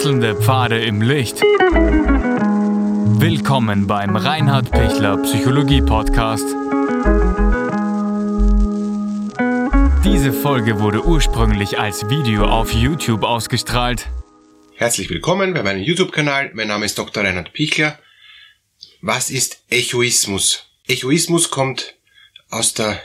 Wechselnde Pfade im Licht. Willkommen beim Reinhard Pichler Psychologie Podcast. Diese Folge wurde ursprünglich als Video auf YouTube ausgestrahlt. Herzlich willkommen bei meinem YouTube-Kanal. Mein Name ist Dr. Reinhard Pichler. Was ist Echoismus? Echoismus kommt aus der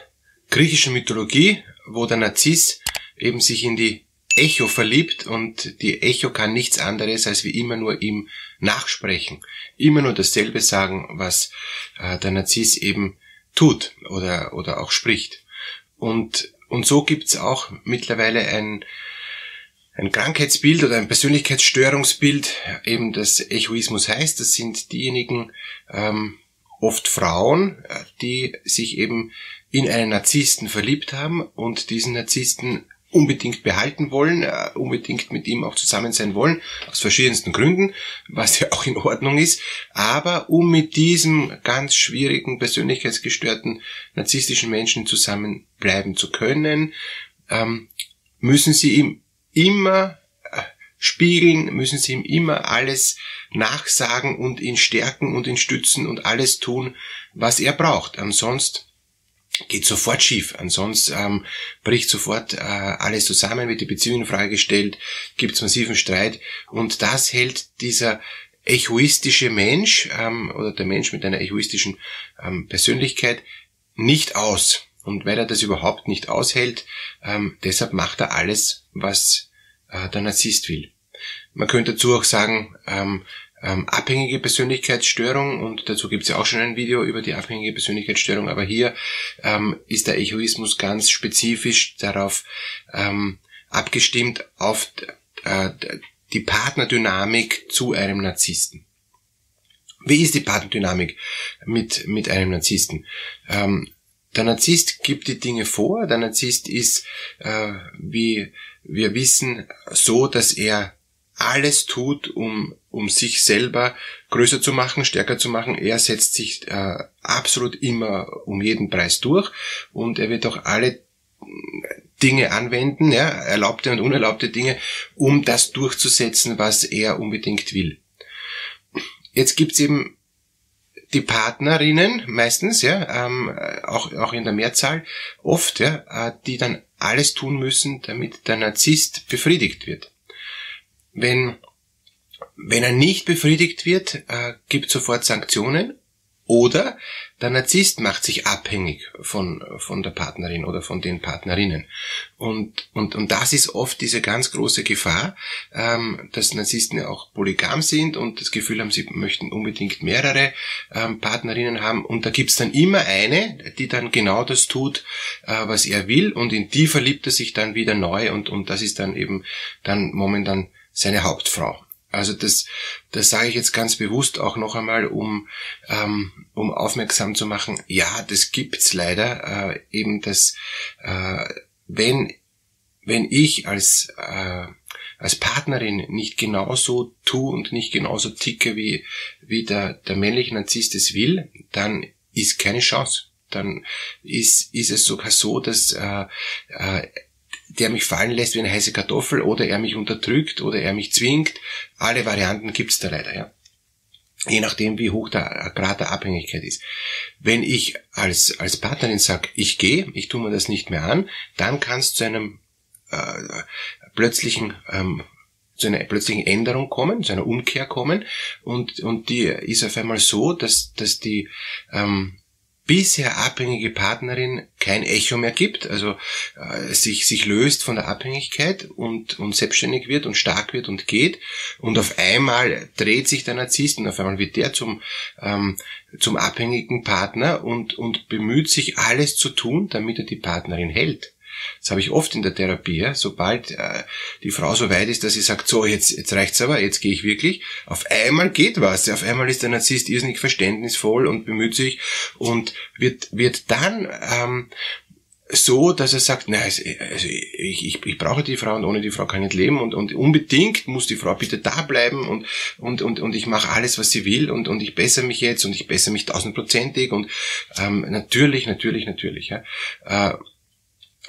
griechischen Mythologie, wo der Narziss eben sich in die Echo verliebt und die Echo kann nichts anderes als wie immer nur ihm nachsprechen. Immer nur dasselbe sagen, was äh, der Narziss eben tut oder, oder auch spricht. Und, und so gibt's auch mittlerweile ein, ein Krankheitsbild oder ein Persönlichkeitsstörungsbild, eben das Echoismus heißt. Das sind diejenigen, ähm, oft Frauen, äh, die sich eben in einen Narzissten verliebt haben und diesen Narzissten unbedingt behalten wollen, äh, unbedingt mit ihm auch zusammen sein wollen, aus verschiedensten Gründen, was ja auch in Ordnung ist, aber um mit diesem ganz schwierigen, persönlichkeitsgestörten, narzisstischen Menschen zusammenbleiben zu können, ähm, müssen sie ihm immer äh, spiegeln, müssen sie ihm immer alles nachsagen und ihn stärken und ihn stützen und alles tun, was er braucht. Ansonsten geht sofort schief. Ansonsten ähm, bricht sofort äh, alles zusammen, wird die Beziehung in Frage gestellt, gibt es massiven Streit und das hält dieser egoistische Mensch ähm, oder der Mensch mit einer egoistischen ähm, Persönlichkeit nicht aus. Und weil er das überhaupt nicht aushält, ähm, deshalb macht er alles, was äh, der Narzisst will. Man könnte dazu auch sagen, ähm, ähm, abhängige Persönlichkeitsstörung und dazu gibt es ja auch schon ein Video über die abhängige Persönlichkeitsstörung, aber hier ähm, ist der Egoismus ganz spezifisch darauf ähm, abgestimmt auf äh, die Partnerdynamik zu einem Narzissten. Wie ist die Partnerdynamik mit, mit einem Narzissten? Ähm, der Narzisst gibt die Dinge vor. Der Narzisst ist, äh, wie wir wissen, so, dass er alles tut, um, um sich selber größer zu machen, stärker zu machen. Er setzt sich äh, absolut immer um jeden Preis durch und er wird auch alle Dinge anwenden, ja, erlaubte und unerlaubte Dinge, um das durchzusetzen, was er unbedingt will. Jetzt gibt's eben die Partnerinnen meistens, ja, ähm, auch, auch in der Mehrzahl, oft, ja, äh, die dann alles tun müssen, damit der Narzisst befriedigt wird. Wenn, wenn er nicht befriedigt wird, äh, gibt sofort Sanktionen oder der Narzisst macht sich abhängig von, von der Partnerin oder von den Partnerinnen. Und, und, und das ist oft diese ganz große Gefahr, ähm, dass Narzissten ja auch polygam sind und das Gefühl haben, sie möchten unbedingt mehrere ähm, Partnerinnen haben. Und da gibt's dann immer eine, die dann genau das tut, äh, was er will und in die verliebt er sich dann wieder neu und, und das ist dann eben dann momentan seine Hauptfrau. Also das, das sage ich jetzt ganz bewusst auch noch einmal, um, ähm, um aufmerksam zu machen. Ja, das gibt's leider äh, eben, dass äh, wenn wenn ich als äh, als Partnerin nicht genauso tu und nicht genauso ticke wie wie der der männliche Narzisst es will, dann ist keine Chance. Dann ist ist es sogar so, dass äh, äh, der mich fallen lässt wie eine heiße Kartoffel oder er mich unterdrückt oder er mich zwingt. Alle Varianten gibt's da leider, ja. Je nachdem, wie hoch der Grad der Abhängigkeit ist. Wenn ich als, als Partnerin sage, ich gehe, ich tue mir das nicht mehr an, dann kann es zu einem äh, plötzlichen ähm, zu einer plötzlichen Änderung kommen, zu einer Umkehr kommen und, und die ist auf einmal so, dass, dass die ähm, bisher abhängige Partnerin kein Echo mehr gibt, also äh, sich, sich löst von der Abhängigkeit und, und selbstständig wird und stark wird und geht und auf einmal dreht sich der Narzisst und auf einmal wird der zum, ähm, zum abhängigen Partner und, und bemüht sich alles zu tun, damit er die Partnerin hält. Das habe ich oft in der Therapie, ja? sobald äh, die Frau so weit ist, dass sie sagt, so, jetzt, jetzt reicht's aber, jetzt gehe ich wirklich. Auf einmal geht was. Auf einmal ist der Narzisst irrsinnig verständnisvoll und bemüht sich und wird, wird dann ähm, so, dass er sagt, na, also, ich, ich, ich brauche die Frau und ohne die Frau kann ich nicht leben und, und unbedingt muss die Frau bitte da bleiben und, und, und, und ich mache alles, was sie will und, und ich bessere mich jetzt und ich bessere mich tausendprozentig und ähm, natürlich, natürlich, natürlich. Ja. Äh,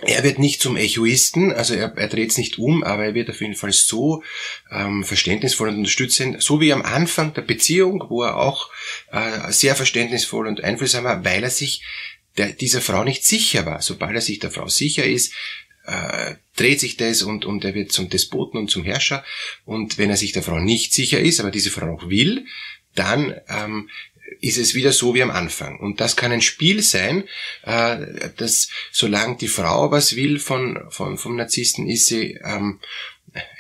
er wird nicht zum Echoisten, also er, er dreht es nicht um, aber er wird auf jeden Fall so ähm, verständnisvoll und unterstützend, so wie am Anfang der Beziehung, wo er auch äh, sehr verständnisvoll und einfühlsam war, weil er sich der, dieser Frau nicht sicher war. Sobald er sich der Frau sicher ist, äh, dreht sich das und, und er wird zum Despoten und zum Herrscher. Und wenn er sich der Frau nicht sicher ist, aber diese Frau auch will, dann ähm, ist es wieder so wie am Anfang. Und das kann ein Spiel sein, äh, dass solange die Frau was will von, von, vom Narzissten, ist sie ähm,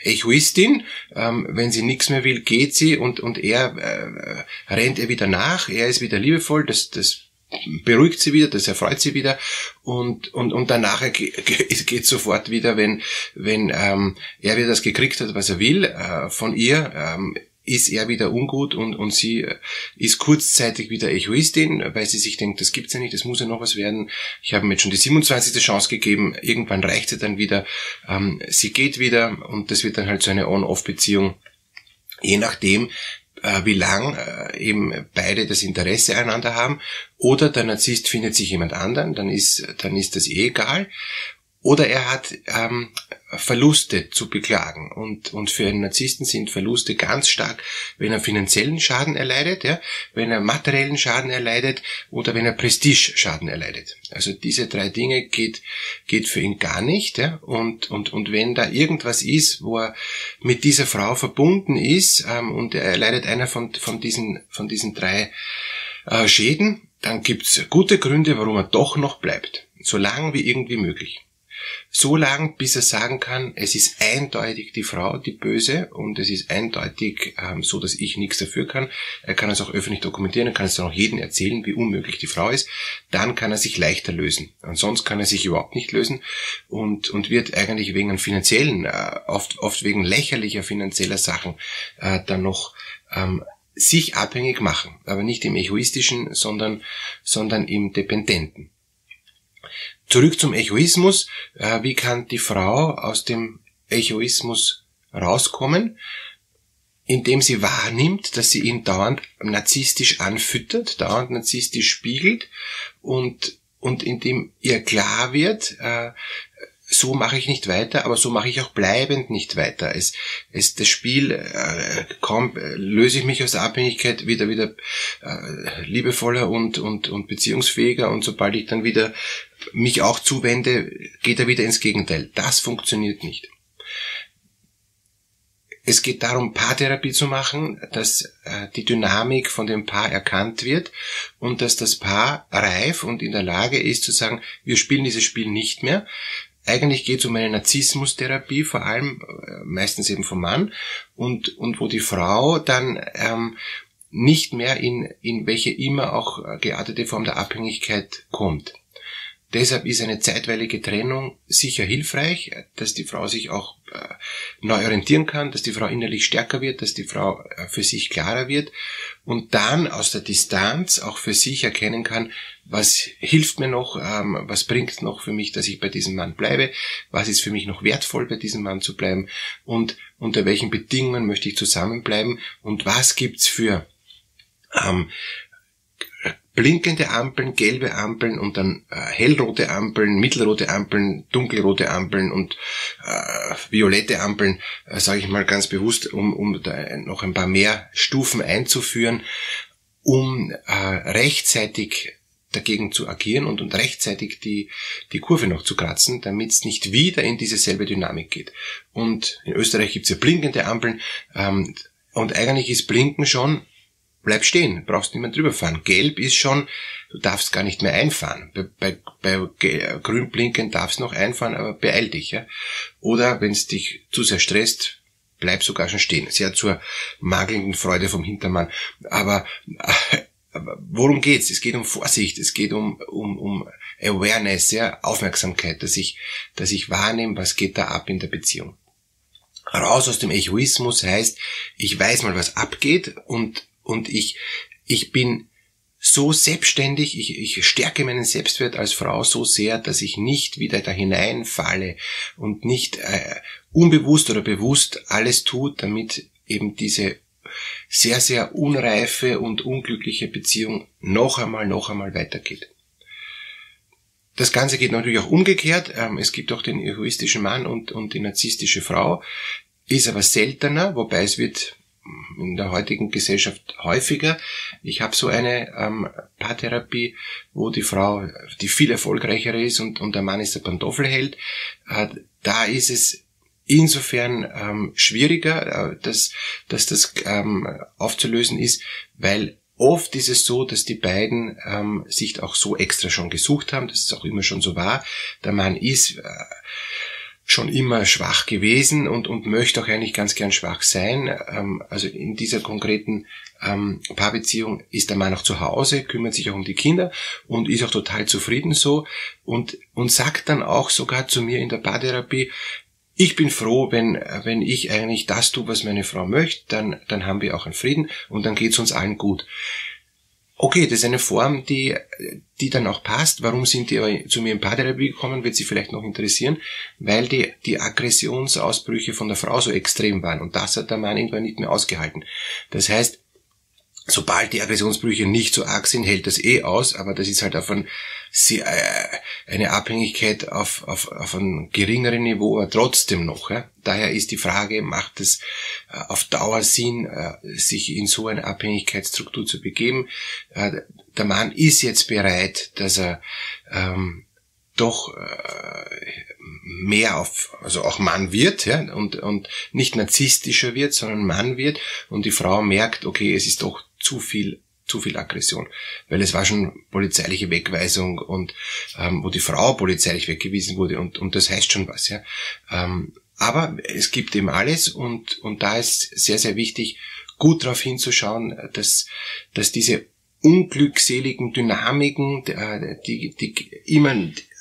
Egoistin. Ähm, wenn sie nichts mehr will, geht sie und, und er äh, rennt ihr wieder nach. Er ist wieder liebevoll. Das, das beruhigt sie wieder, das erfreut sie wieder und und und danach geht sofort wieder, wenn wenn ähm, er wieder das gekriegt hat, was er will äh, von ihr. Ähm, ist er wieder ungut und, und sie äh, ist kurzzeitig wieder Egoistin, weil sie sich denkt, das gibt's ja nicht, das muss ja noch was werden. Ich habe mir jetzt schon die 27. Chance gegeben, irgendwann reicht sie dann wieder, ähm, sie geht wieder und das wird dann halt so eine On-Off-Beziehung, je nachdem, äh, wie lang äh, eben beide das Interesse einander haben. Oder der Narzisst findet sich jemand anderen, dann ist, dann ist das eh egal. Oder er hat ähm, Verluste zu beklagen. Und, und für einen Narzissten sind Verluste ganz stark, wenn er finanziellen Schaden erleidet, ja, wenn er materiellen Schaden erleidet oder wenn er Prestige-Schaden erleidet. Also diese drei Dinge geht, geht für ihn gar nicht. Ja. Und, und, und wenn da irgendwas ist, wo er mit dieser Frau verbunden ist ähm, und er erleidet einer von, von, diesen, von diesen drei äh, Schäden, dann gibt's gute Gründe, warum er doch noch bleibt. So lang wie irgendwie möglich so lang, bis er sagen kann, es ist eindeutig die Frau, die Böse, und es ist eindeutig ähm, so, dass ich nichts dafür kann. Er kann es auch öffentlich dokumentieren, er kann es dann auch jedem erzählen, wie unmöglich die Frau ist. Dann kann er sich leichter lösen. Ansonsten kann er sich überhaupt nicht lösen und, und wird eigentlich wegen finanziellen, äh, oft, oft wegen lächerlicher finanzieller Sachen äh, dann noch ähm, sich abhängig machen, aber nicht im egoistischen, sondern, sondern im dependenten. Zurück zum Egoismus. Äh, wie kann die Frau aus dem Egoismus rauskommen? Indem sie wahrnimmt, dass sie ihn dauernd narzisstisch anfüttert, dauernd narzisstisch spiegelt und, und indem ihr klar wird, äh, so mache ich nicht weiter, aber so mache ich auch bleibend nicht weiter. Es, es das Spiel äh, kaum äh, löse ich mich aus der Abhängigkeit wieder wieder äh, liebevoller und und und beziehungsfähiger und sobald ich dann wieder mich auch zuwende, geht er wieder ins Gegenteil. Das funktioniert nicht. Es geht darum, Paartherapie zu machen, dass äh, die Dynamik von dem Paar erkannt wird und dass das Paar reif und in der Lage ist zu sagen, wir spielen dieses Spiel nicht mehr. Eigentlich geht es um eine Narzissmustherapie, vor allem äh, meistens eben vom Mann, und, und wo die Frau dann ähm, nicht mehr in, in welche immer auch geartete Form der Abhängigkeit kommt. Deshalb ist eine zeitweilige Trennung sicher hilfreich, dass die Frau sich auch äh, neu orientieren kann, dass die Frau innerlich stärker wird, dass die Frau äh, für sich klarer wird und dann aus der Distanz auch für sich erkennen kann, was hilft mir noch, ähm, was bringt noch für mich, dass ich bei diesem Mann bleibe, was ist für mich noch wertvoll, bei diesem Mann zu bleiben und unter welchen Bedingungen möchte ich zusammenbleiben und was gibt's für ähm, blinkende Ampeln, gelbe Ampeln und dann äh, hellrote Ampeln, mittelrote Ampeln, dunkelrote Ampeln und äh, violette Ampeln, äh, sage ich mal ganz bewusst, um, um da noch ein paar mehr Stufen einzuführen, um äh, rechtzeitig dagegen zu agieren und, und rechtzeitig die, die Kurve noch zu kratzen, damit es nicht wieder in diese selbe Dynamik geht. Und in Österreich gibt's ja blinkende Ampeln ähm, und eigentlich ist Blinken schon bleib stehen, brauchst mehr drüber fahren. Gelb ist schon, du darfst gar nicht mehr einfahren. Bei, bei, bei grün blinken darfst noch einfahren, aber beeil dich. Ja? Oder wenn es dich zu sehr stresst, bleib sogar schon stehen. Sehr zur mangelnden Freude vom Hintermann. Aber, aber worum geht's? Es geht um Vorsicht, es geht um, um, um Awareness, ja? Aufmerksamkeit, dass ich, dass ich wahrnehme, was geht da ab in der Beziehung. Raus aus dem Egoismus heißt, ich weiß mal, was abgeht und und ich, ich bin so selbstständig, ich, ich stärke meinen Selbstwert als Frau so sehr, dass ich nicht wieder da hineinfalle und nicht äh, unbewusst oder bewusst alles tut, damit eben diese sehr, sehr unreife und unglückliche Beziehung noch einmal, noch einmal weitergeht. das Ganze geht natürlich auch umgekehrt. Ähm, es gibt auch den egoistischen Mann und, und die narzisstische Frau. Ist aber seltener, wobei es wird in der heutigen Gesellschaft häufiger. Ich habe so eine ähm, Paartherapie, wo die Frau, die viel erfolgreicher ist und, und der Mann ist der Pantoffelheld. Äh, da ist es insofern ähm, schwieriger, äh, dass, dass das ähm, aufzulösen ist, weil oft ist es so, dass die beiden ähm, sich auch so extra schon gesucht haben, dass es auch immer schon so war. Der Mann ist äh, schon immer schwach gewesen und, und möchte auch eigentlich ganz gern schwach sein. Ähm, also in dieser konkreten ähm, Paarbeziehung ist der Mann auch zu Hause, kümmert sich auch um die Kinder und ist auch total zufrieden so und, und sagt dann auch sogar zu mir in der Paartherapie, ich bin froh, wenn, wenn ich eigentlich das tue, was meine Frau möchte, dann, dann haben wir auch einen Frieden und dann geht es uns allen gut. Okay, das ist eine Form, die, die dann auch passt. Warum sind die zu mir in Paartherapie gekommen, wird Sie vielleicht noch interessieren, weil die, die Aggressionsausbrüche von der Frau so extrem waren und das hat der Mann irgendwann nicht mehr ausgehalten. Das heißt, sobald die Aggressionsbrüche nicht so arg sind, hält das eh aus, aber das ist halt auf ein, äh, eine Abhängigkeit auf, auf, auf einem geringeren Niveau, aber trotzdem noch. Ja. Daher ist die Frage, macht es äh, auf Dauer Sinn, äh, sich in so eine Abhängigkeitsstruktur zu begeben? Der Mann ist jetzt bereit, dass er ähm, doch mehr auf, also auch Mann wird, ja, und, und nicht narzisstischer wird, sondern Mann wird, und die Frau merkt, okay, es ist doch zu viel zu viel Aggression, weil es war schon polizeiliche Wegweisung und ähm, wo die Frau polizeilich weggewiesen wurde und, und das heißt schon was, ja. Ähm, aber es gibt eben alles und, und da ist sehr, sehr wichtig, gut darauf hinzuschauen, dass, dass diese unglückseligen Dynamiken, äh, die, die immer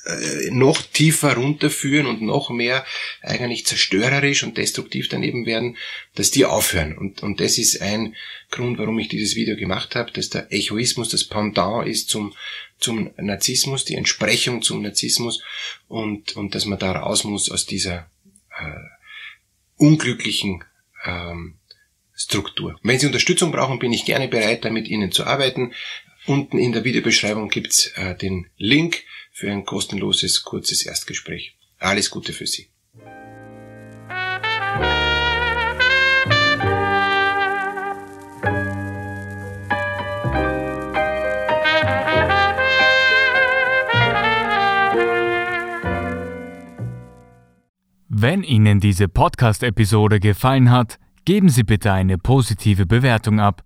äh, noch tiefer runterführen und noch mehr eigentlich zerstörerisch und destruktiv daneben werden, dass die aufhören. Und, und das ist ein Grund, warum ich dieses Video gemacht habe, dass der Echoismus das Pendant ist zum, zum Narzissmus, die Entsprechung zum Narzissmus und, und dass man da raus muss aus dieser äh, unglücklichen ähm, Struktur. Wenn Sie Unterstützung brauchen, bin ich gerne bereit, da mit Ihnen zu arbeiten. Unten in der Videobeschreibung gibt's äh, den Link für ein kostenloses, kurzes Erstgespräch. Alles Gute für Sie. Wenn Ihnen diese Podcast-Episode gefallen hat, geben Sie bitte eine positive Bewertung ab.